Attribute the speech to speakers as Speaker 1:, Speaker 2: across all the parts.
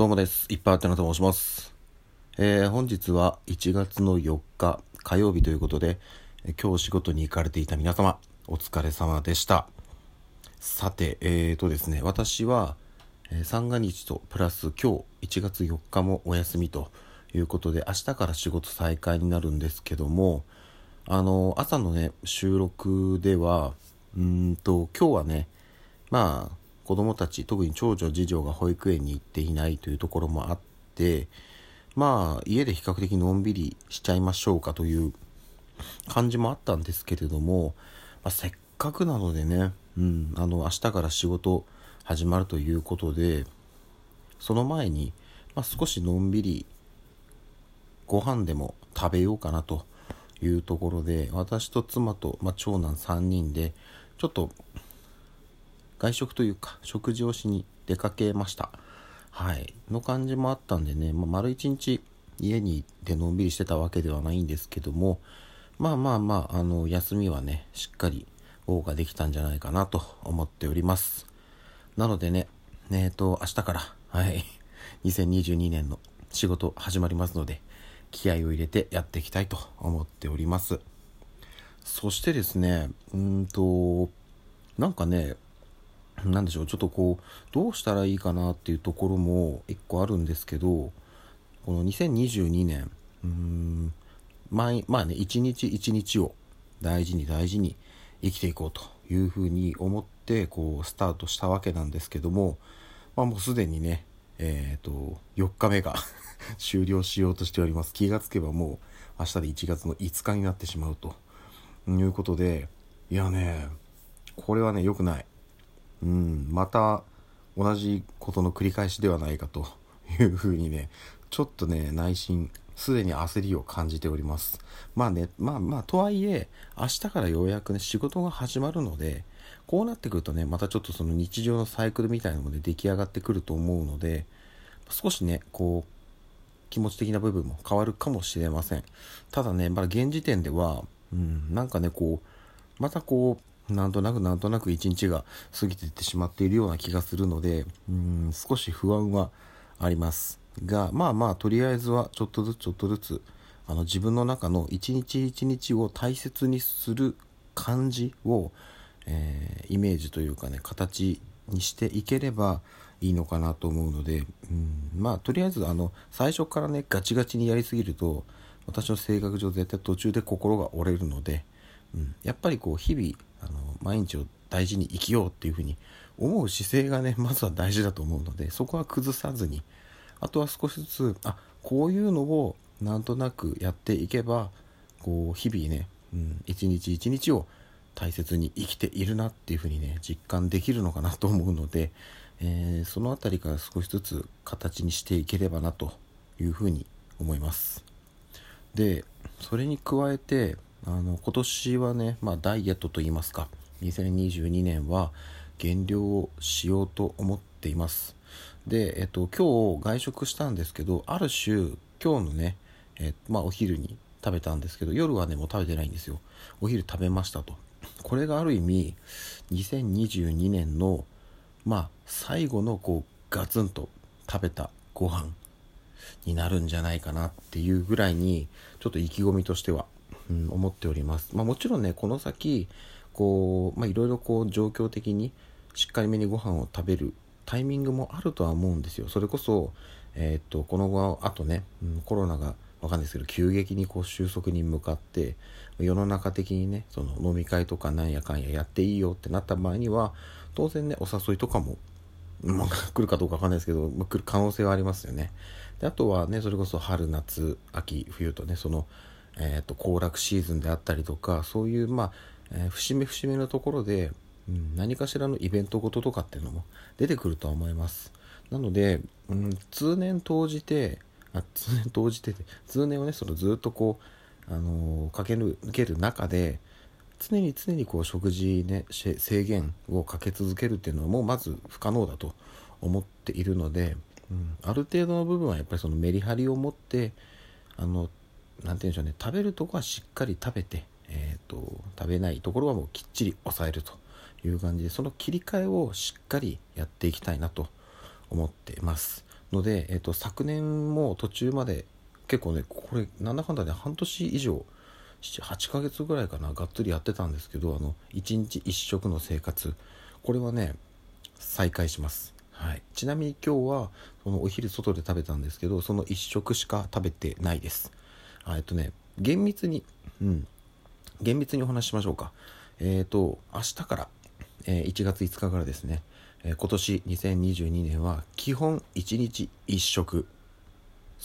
Speaker 1: どうもです。いっぱいあってなと申します。えー本日は1月の4日火曜日ということで、今日仕事に行かれていた皆様、お疲れ様でした。さて、えーとですね、私は、え三が日とプラス今日1月4日もお休みということで、明日から仕事再開になるんですけども、あの、朝のね、収録では、うんと、今日はね、まあ、子供たち、特に長女、次女が保育園に行っていないというところもあって、まあ、家で比較的のんびりしちゃいましょうかという感じもあったんですけれども、まあ、せっかくなのでね、うん、あの、明日から仕事始まるということで、その前に、まあ、少しのんびりご飯でも食べようかなというところで私と妻と、まあ、長男3人でちょっと外食というか食事をしに出かけました。はい。の感じもあったんでね、まあ、丸一日家にいてのんびりしてたわけではないんですけどもまあまあまああの休みはねしっかり謳歌できたんじゃないかなと思っております。なのでねえっと明日からはい 2022年の仕事始まりますので気合を入れてやっていきたいと思っております。そしてですねうんとなんかねなんでしょうちょっとこうどうしたらいいかなっていうところも一個あるんですけどこの2022年うーん毎まあね一日一日を大事に大事に生きていこうというふうに思ってこうスタートしたわけなんですけども、まあ、もうすでにねえっ、と4日目が 終了しようとしております。気がつけばもう明日で1月の5日になってしまうということでいやねこれはね良くない。うんまた同じことの繰り返しではないかというふうにねちょっとね内心すでに焦りを感じております。まあねまあまあとはいえ明日からようやくね仕事が始まるのでこうなってくるとねまたちょっとその日常のサイクルみたいなのもね出来上がってくると思うので少しねこう気持ち的な部分も変わるかもしれません。ただねまだ現時点ではうんなんかねこうまたこうなんとなくなんとなく一日が過ぎていってしまっているような気がするのでうん少し不安はありますがまあまあとりあえずはちょっとずつちょっとずつあの自分の中の一日一日を大切にする感じを、えーイメージというかね形にしていければいいのかなと思うので、うん、まあとりあえずあの最初からねガチガチにやりすぎると私の性格上絶対途中で心が折れるので、うん、やっぱりこう日々あの毎日を大事に生きようっていうふうに思う姿勢がね まずは大事だと思うのでそこは崩さずにあとは少しずつあこういうのをなんとなくやっていけばこう日々ね、うん、一日一日を大切に生きているなっていうふうにね実感できるのかなと思うので、えーその辺りから少しずつ形にしていければなというふうに思います。でそれに加えてあの今年はね、まあ、ダイエットといいますか2022年は減量をしようと思っています。で、えっと、今日外食したんですけどある種今日のね、えまあ、お昼に食べたんですけど夜はねもう食べてないんですよ。お昼食べましたと。これがある意味2022年のまあ最後のこうガツンと食べたご飯になるんじゃないかなっていうぐらいにちょっと意気込みとしては、うん、思っております、まあ、もちろんねこの先こうまあいろいろこう状況的にしっかりめにご飯を食べるタイミングもあるとは思うんですよそれこそえーっとこの後あとね、うん、コロナがわかんないですけど急激にこう収束に向かって世の中的にねその飲み会とかなんやかんややっていいよってなった場合には当然ねお誘いとかもまあ、来るかどうかわかんないですけど、まあ、来る可能性はありますよね。であとはね、それこそ春、夏、秋、冬とね、その、えっ、と、行楽シーズンであったりとか、そういう、まあ、えー節目節目のところで、うん、何かしらのイベントごととかっていうのも出てくるとは思います。なので、うん、通年投じて、あ通年投じてて、通年をね、そのずっとこう、あのー駆け抜ける中で、常に常にこう食事ね制限をかけ続けるっていうのはもうまず不可能だと思っているので、うん、ある程度の部分はやっぱりそのメリハリを持ってあのなんて言うんでしょうね。食べるとこはしっかり食べて、えー、と食べないところはもうきっちり抑えるという感じでその切り替えをしっかりやっていきたいなと思ってます。ので、えっと、昨年も途中まで結構ねこれなんだかんだで半年以上8ヶ月ぐらいかながっつりやってたんですけどあの1日1食の生活。これはね再開します、はい、ちなみに今日はそのお昼外で食べたんですけどその1食しか食べてないです。えっとね厳密にうん。厳密にお話ししましょうか。えっ、ー、と明日から、えー、1月5日からですね、えー、今年2022年は基本1日1食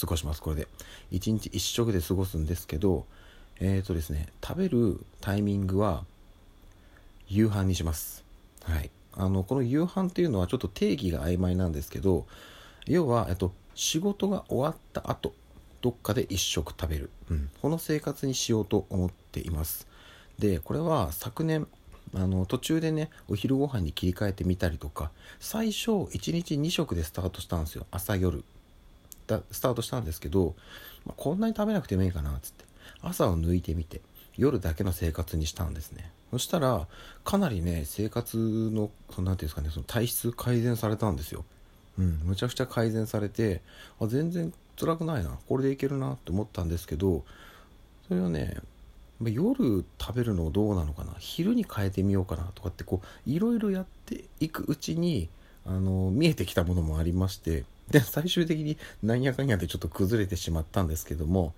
Speaker 1: 過ごします。これで1日1食で過ごすんですけどえっ、ー、とですね食べるタイミングは夕飯にします。はい。あのこの夕飯っていうのはちょっと定義が曖昧なんですけど要は、えっと、仕事が終わった後どっかで1食食べる、うん、この生活にしようと思っています。でこれは昨年あの途中でねお昼ご飯に切り替えてみたりとか最初1日2食でスタートしたんですよ。朝夜。だスタートしたんですけど、まあ、こんなに食べなくてもいいかなっつって。朝を抜いてみて夜だけの生活にしたんですね。そしたらかなりね生活の何て言うんですかねその体質改善されたんですよ。うん。むちゃくちゃ改善されてあ全然辛くないな。これでいけるなって思ったんですけどそれはね夜食べるのどうなのかな。昼に変えてみようかなとかってこういろいろやっていくうちにあの見えてきたものもありましてで最終的になんやかんやでちょっと崩れてしまったんですけども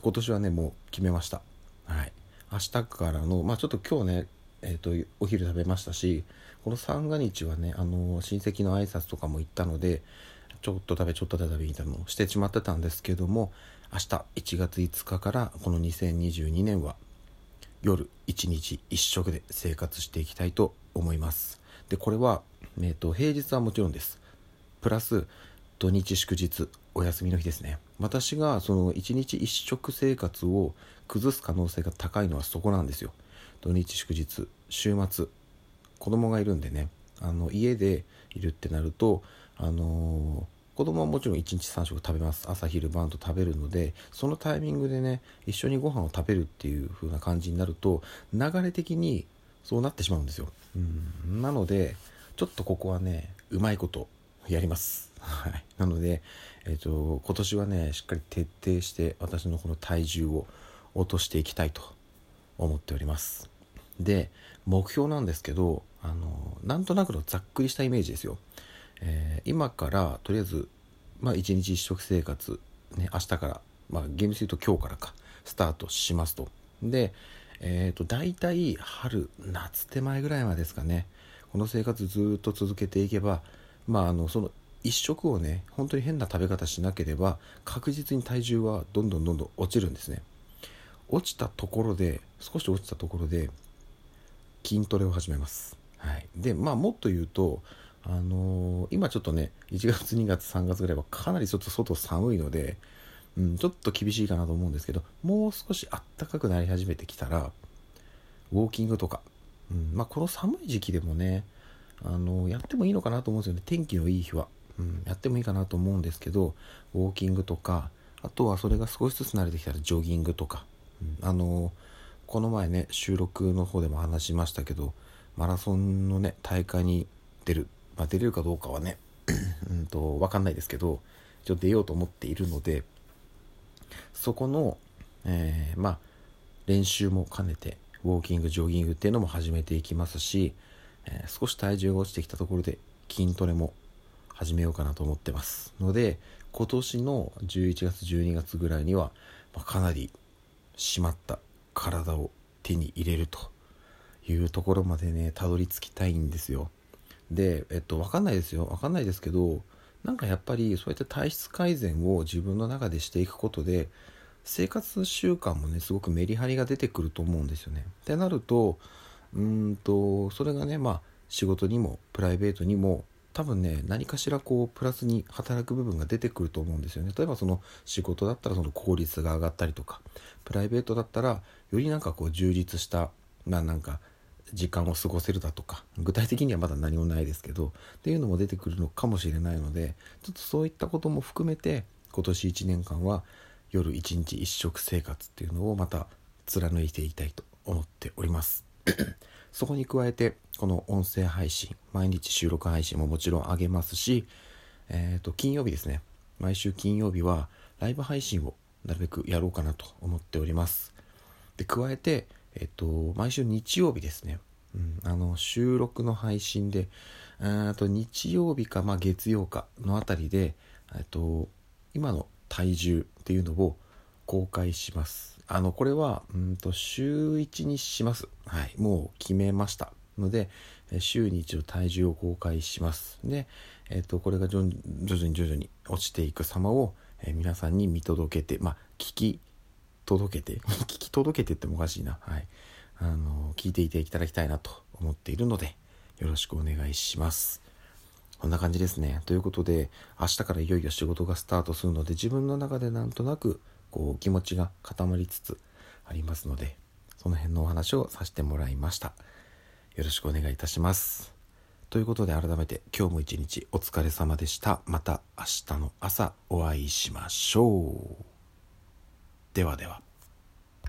Speaker 1: 今年はねもう決めました。はい。明日からのまあちょっと今日ねえーと、お昼食べましたしこの三が日はねあの親戚の挨拶とかも行ったのでちょっと食べちょっと食べみたいなのをしてしまってたんですけども明日1月5日からこの2022年は夜1日1食で生活していきたいと思います。でこれは、えーと、平日はもちろんです。プラス土日祝日お休みの日ですね。私がその1日1食生活を崩す可能性が高いのはそこなんですよ。土日祝日週末子供がいるんでね。あの家でいるってなるとあのー、子供はもちろん1日3食食べます。朝昼晩と食べるのでそのタイミングでね一緒にご飯を食べるっていう風な感じになると流れ的にそうなってしまうんですよ、うん、なのでちょっとここはねうまいことやります、なので、えーと、今年はねしっかり徹底して私のこの体重を落としていきたいと思っております。で目標なんですけどあのなんとなくのざっくりしたイメージですよ。えー、今からとりあえず、まあ、1日1食生活、ね、明日から、まあ、厳密に言うと今日からかスタートしますと。で、えーと、大体春夏手前ぐらいまでですかね。この生活ずっと続けていけばまああのその1食をね本当に変な食べ方しなければ確実に体重はどんどんどんどん落ちるんですね。落ちたところで少し落ちたところで筋トレを始めます、はい、でまあもっと言うとあのー、今ちょっとね1月2月3月ぐらいはかなりちょっと外寒いので、うん、ちょっと厳しいかなと思うんですけどもう少しあったかくなり始めてきたらウォーキングとか、うんまあ、この寒い時期でもね、あのー、やってもいいのかなと思うんですよね。天気のいい日は、うん、やってもいいかなと思うんですけどウォーキングとかあとはそれが少しずつ慣れてきたらジョギングとか、うん、あのー、この前ね収録の方でも話しましたけどマラソンのね大会に出るまあ、出れるかどうかはね うんと分かんないですけどちょっと出ようと思っているのでそこの、えー、まあ練習も兼ねてウォーキングジョギングっていうのも始めていきますし、えー、少し体重が落ちてきたところで筋トレも始めようかなと思ってますので今年の11月12月ぐらいには、まあ、かなり締まった体を手に入れるというところまでねたどり着きたいんですよ。で、えっと、分かんないですよ分かんないですけどなんかやっぱりそうやって体質改善を自分の中でしていくことで生活習慣もねすごくメリハリが出てくると思うんですよね。ってなるとうんとそれがねまあ仕事にもプライベートにも多分ね何かしらこうプラスに働く部分が出てくると思うんですよね例えばその仕事だったらその効率が上がったりとかプライベートだったらよりなんかこう充実したまあなんか時間を過ごせるだとか具体的にはまだ何もないですけどっていうのも出てくるのかもしれないのでちょっとそういったことも含めて今年1年間は夜1日1食生活っていうのをまた貫いていきたいと思っております そこに加えてこの音声配信毎日収録配信ももちろんあげますしえっ、と、金曜日ですね。毎週金曜日はライブ配信をなるべくやろうかなと思っております。で、加えて、えっ、と、毎週日曜日ですね。うん、あの、収録の配信で、えと日曜日か、まあ、月曜かのあたりで、えっと、今の体重っていうのを公開します。あの、これは、うんと、週1にします。はい。もう決めました。ので、週に一度体重を公開します。で、えっと、これが徐々に徐々に落ちていく様を、え、皆さんに見届けて、まあ、聞き届けて、聞き届けてってもおかしいな。はい。あの、聞いていていただきたいなと思っているので、よろしくお願いします。こんな感じですね。ということで、明日からいよいよ仕事がスタートするので、自分の中でなんとなく、こう気持ちが固まりつつありますのでその辺のお話をさせてもらいましたよろしくお願いいたしますということで改めて今日も一日お疲れ様でしたまた明日の朝お会いしましょうではでは。